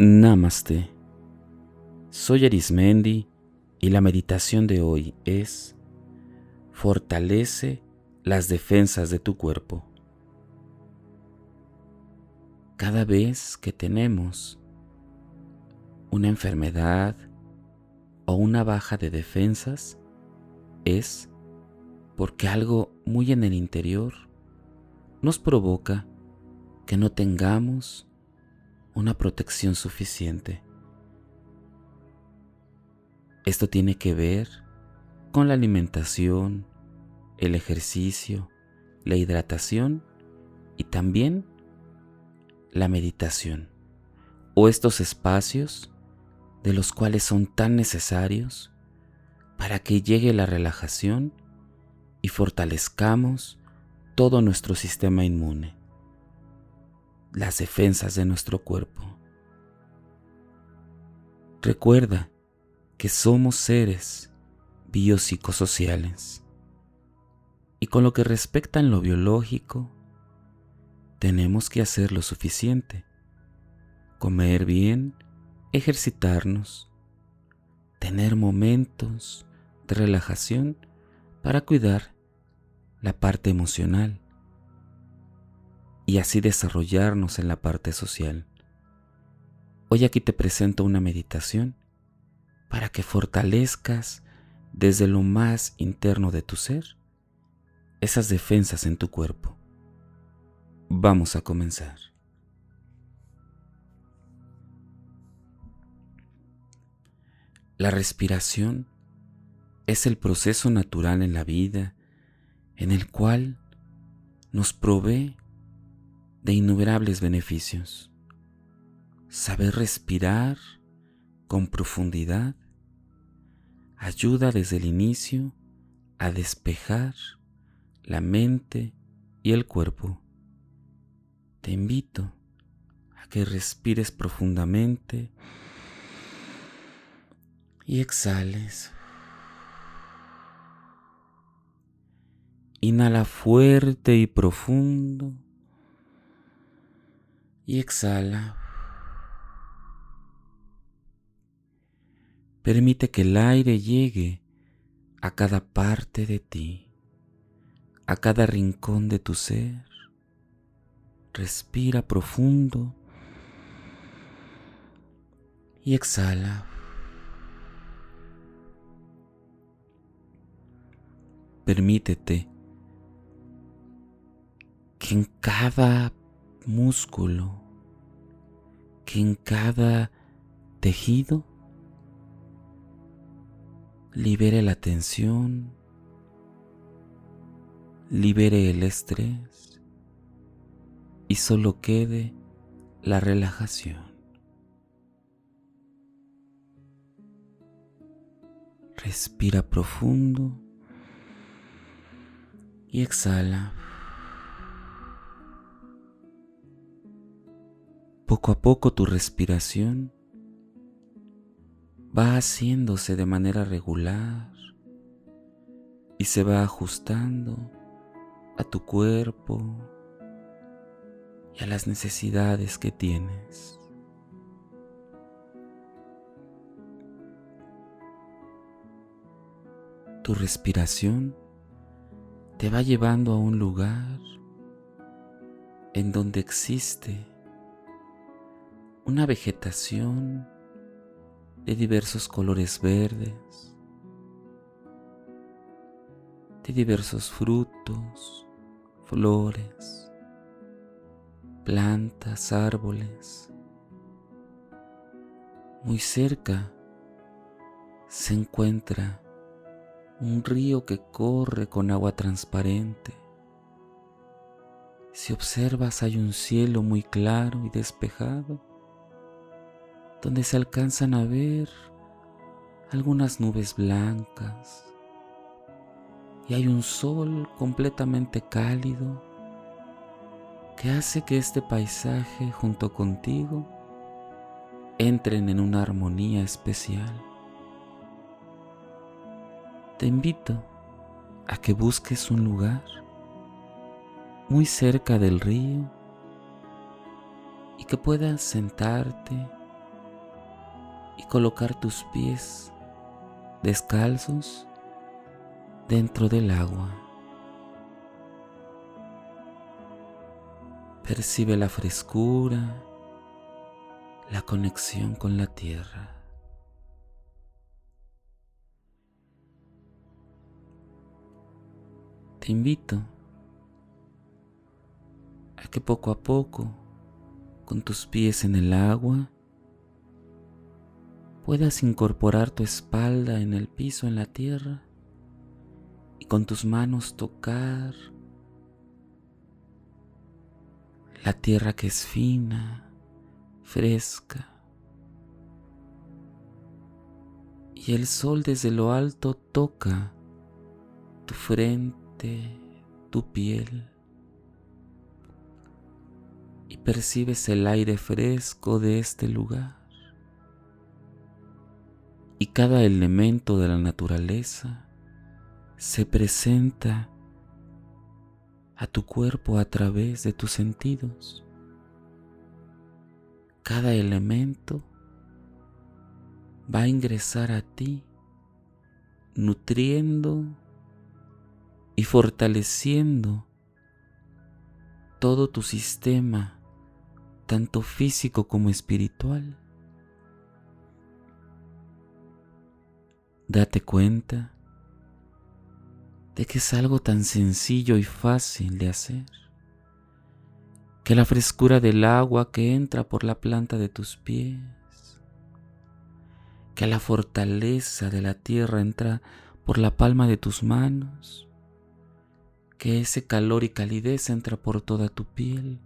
Namaste. Soy Arismendi y la meditación de hoy es Fortalece las defensas de tu cuerpo. Cada vez que tenemos una enfermedad o una baja de defensas es porque algo muy en el interior nos provoca que no tengamos una protección suficiente. Esto tiene que ver con la alimentación, el ejercicio, la hidratación y también la meditación o estos espacios de los cuales son tan necesarios para que llegue la relajación y fortalezcamos todo nuestro sistema inmune las defensas de nuestro cuerpo. Recuerda que somos seres biopsicosociales y con lo que respecta en lo biológico, tenemos que hacer lo suficiente. Comer bien, ejercitarnos, tener momentos de relajación para cuidar la parte emocional y así desarrollarnos en la parte social. Hoy aquí te presento una meditación para que fortalezcas desde lo más interno de tu ser esas defensas en tu cuerpo. Vamos a comenzar. La respiración es el proceso natural en la vida en el cual nos provee de innumerables beneficios. Saber respirar con profundidad ayuda desde el inicio a despejar la mente y el cuerpo. Te invito a que respires profundamente y exhales. Inhala fuerte y profundo y exhala. Permite que el aire llegue a cada parte de ti, a cada rincón de tu ser. Respira profundo y exhala. Permítete que en cada músculo, que en cada tejido libere la tensión, libere el estrés y solo quede la relajación. Respira profundo y exhala. Poco a poco tu respiración va haciéndose de manera regular y se va ajustando a tu cuerpo y a las necesidades que tienes. Tu respiración te va llevando a un lugar en donde existe una vegetación de diversos colores verdes, de diversos frutos, flores, plantas, árboles. Muy cerca se encuentra un río que corre con agua transparente. Si observas hay un cielo muy claro y despejado donde se alcanzan a ver algunas nubes blancas y hay un sol completamente cálido que hace que este paisaje junto contigo entren en una armonía especial. Te invito a que busques un lugar muy cerca del río y que puedas sentarte y colocar tus pies descalzos dentro del agua. Percibe la frescura, la conexión con la tierra. Te invito a que poco a poco, con tus pies en el agua, puedas incorporar tu espalda en el piso, en la tierra, y con tus manos tocar la tierra que es fina, fresca. Y el sol desde lo alto toca tu frente, tu piel. Y percibes el aire fresco de este lugar y cada elemento de la naturaleza se presenta a tu cuerpo a través de tus sentidos. Cada elemento va a ingresar a ti, nutriendo y fortaleciendo todo tu sistema, tanto físico como espiritual. Date cuenta de que es algo tan sencillo y fácil de hacer, que la frescura del agua que entra por la planta de tus pies, que la fortaleza de la tierra entra por la palma de tus manos, que ese calor y calidez entra por toda tu piel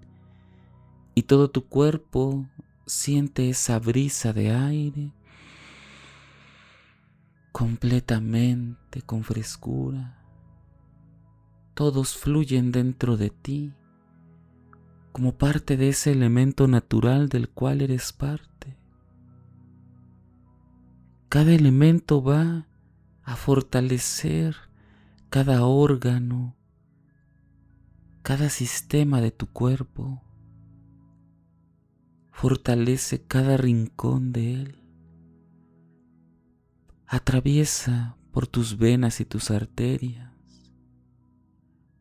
y todo tu cuerpo siente esa brisa de aire completamente con frescura. Todos fluyen dentro de ti como parte de ese elemento natural del cual eres parte. Cada elemento va a fortalecer cada órgano, cada sistema de tu cuerpo. Fortalece cada rincón de él atraviesa por tus venas y tus arterias,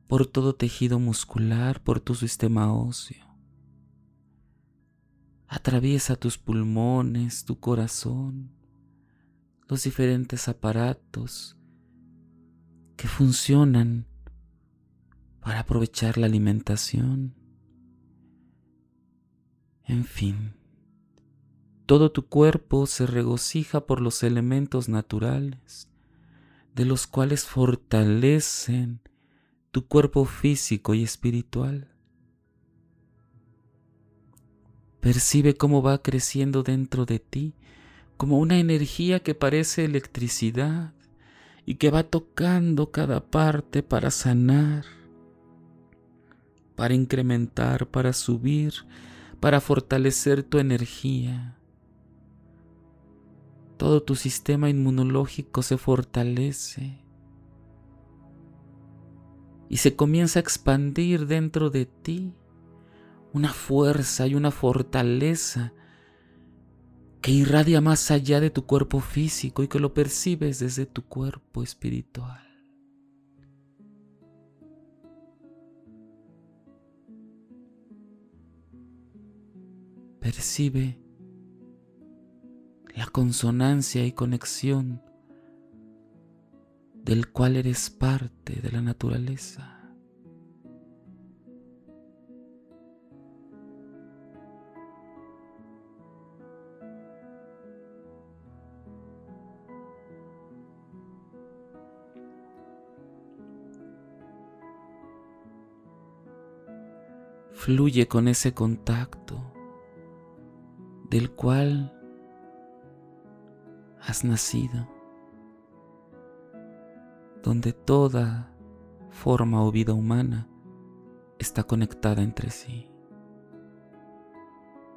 por todo tejido muscular, por tu sistema óseo. Atraviesa tus pulmones, tu corazón, los diferentes aparatos que funcionan para aprovechar la alimentación. En fin todo tu cuerpo se regocija por los elementos naturales, de los cuales fortalecen tu cuerpo físico y espiritual. Percibe cómo va creciendo dentro de ti, como una energía que parece electricidad y que va tocando cada parte para sanar, para incrementar, para subir, para fortalecer tu energía todo tu sistema inmunológico se fortalece y se comienza a expandir dentro de ti una fuerza y una fortaleza que irradia más allá de tu cuerpo físico y que lo percibes desde tu cuerpo espiritual. Percibe la consonancia y conexión del cual eres parte de la naturaleza. Fluye con ese contacto del cual has nacido, donde toda forma o vida humana está conectada entre sí.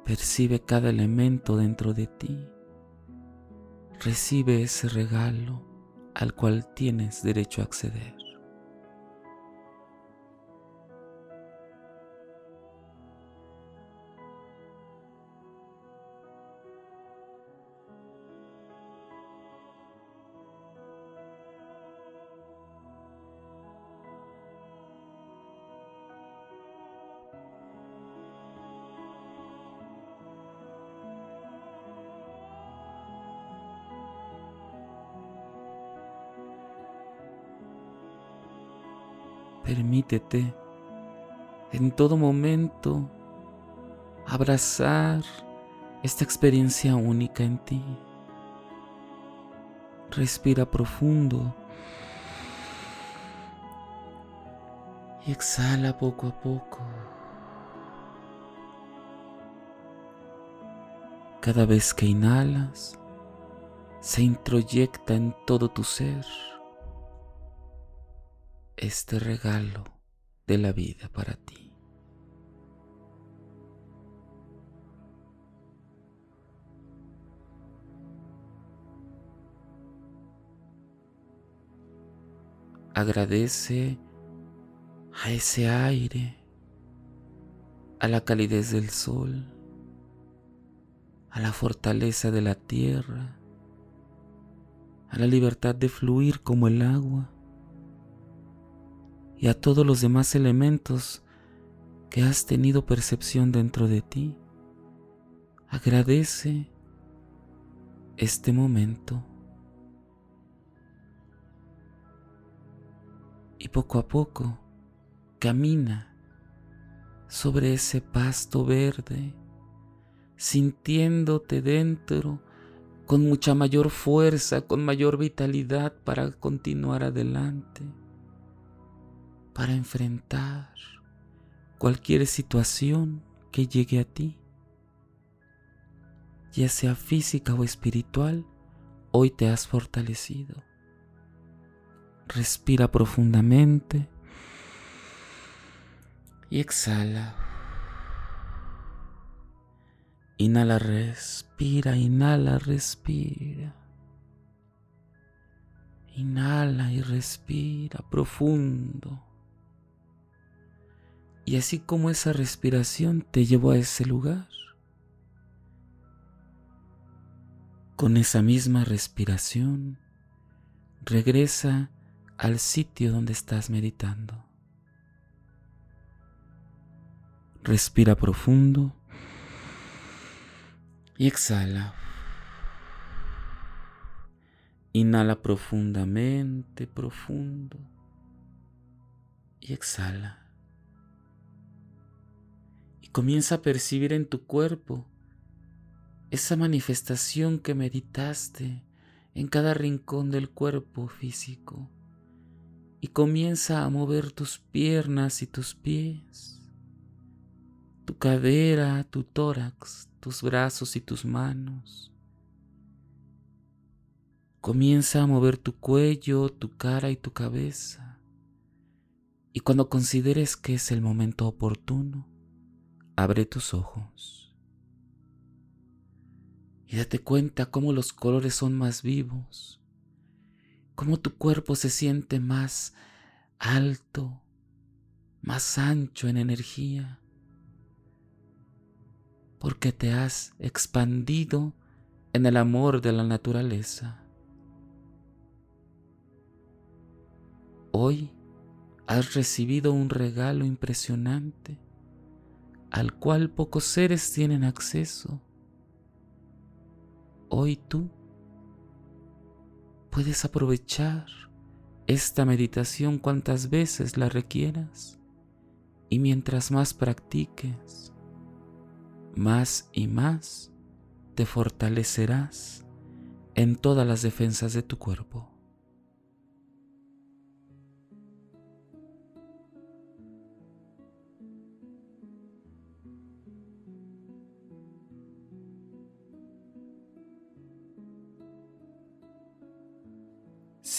Percibe cada elemento dentro de ti. Recibe ese regalo al cual tienes derecho a acceder. Permítete en todo momento abrazar esta experiencia única en ti. Respira profundo y exhala poco a poco. Cada vez que inhalas, se introyecta en todo tu ser este regalo de la vida para ti. Agradece a ese aire, a la calidez del sol, a la fortaleza de la tierra, a la libertad de fluir como el agua y a todos los demás elementos que has tenido percepción dentro de ti. Agradece este momento. Y poco a poco camina sobre ese pasto verde, sintiéndote dentro con mucha mayor fuerza, con mayor vitalidad para continuar adelante para enfrentar cualquier situación que llegue a ti, ya sea física o espiritual, hoy te has fortalecido. Respira profundamente y exhala. Inhala, respira, inhala, respira. Inhala y respira profundo. Y así como esa respiración te llevó a ese lugar, con esa misma respiración, regresa al sitio donde estás meditando. Respira profundo y exhala. Inhala profundamente, profundo y exhala comienza a percibir en tu cuerpo esa manifestación que meditaste en cada rincón del cuerpo físico y comienza a mover tus piernas y tus pies, tu cadera, tu tórax, tus brazos y tus manos. Comienza a mover tu cuello, tu cara y tu cabeza. Y cuando consideres que es el momento oportuno, Abre tus ojos. Y date cuenta cómo los colores son más vivos, cómo tu cuerpo se siente más alto, más ancho en energía, porque te has expandido en el amor de la naturaleza. Hoy has recibido un regalo impresionante al cual pocos seres tienen acceso. Hoy tú puedes aprovechar esta meditación cuantas veces la requieras y mientras más practiques, más y más te fortalecerás en todas las defensas de tu cuerpo.